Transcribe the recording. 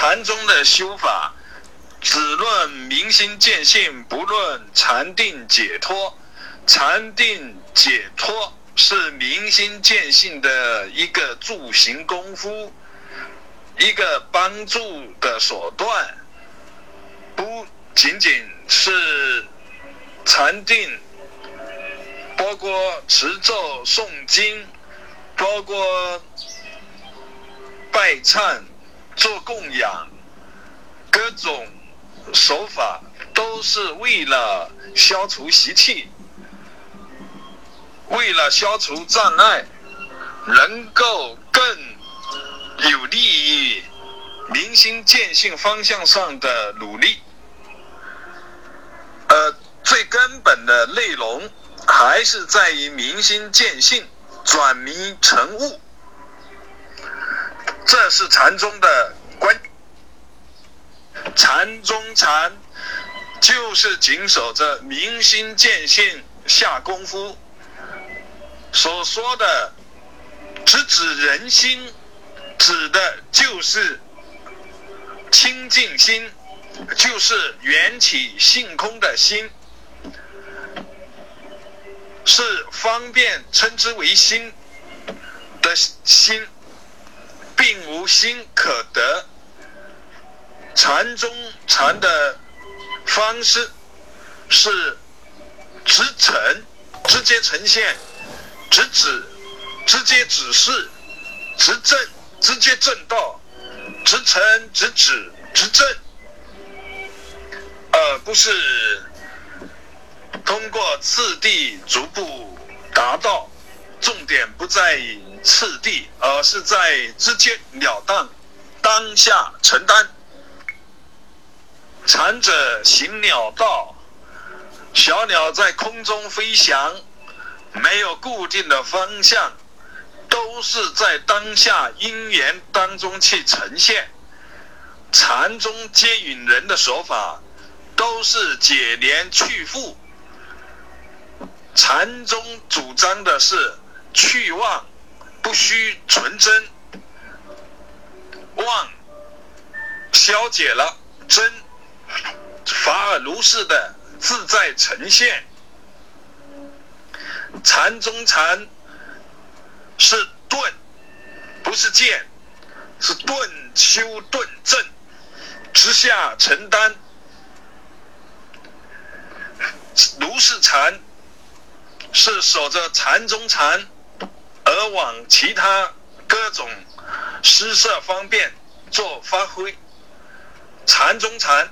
禅宗的修法只论明心见性，不论禅定解脱。禅定解脱是明心见性的一个助行功夫，一个帮助的手段，不仅仅是禅定，包括持咒诵经，包括拜忏、做供养，各种手法都是为了消除习气。为了消除障碍，能够更有利于明心见性方向上的努力，呃，最根本的内容还是在于明心见性，转迷成悟，是禅宗的关。禅宗禅就是紧守着明心见性下功夫。所说的直指人心，指的就是清净心，就是缘起性空的心，是方便称之为心的心，并无心可得。禅宗禅的方式是直呈，直接呈现。直指，直接指示，直正，直接正道，直承，直指，直正，而不是通过次第逐步达到。重点不在于次第，而是在直接了当，当下承担。禅者行鸟道，小鸟在空中飞翔。没有固定的方向，都是在当下因缘当中去呈现。禅宗接引人的手法，都是解连去复。禅宗主张的是去妄，不虚纯真。妄消解了，真法尔如是的自在呈现。禅中禅是顿，不是见，是顿修顿正，直下承担。如是禅是守着禅中禅，而往其他各种施设方便做发挥。禅中禅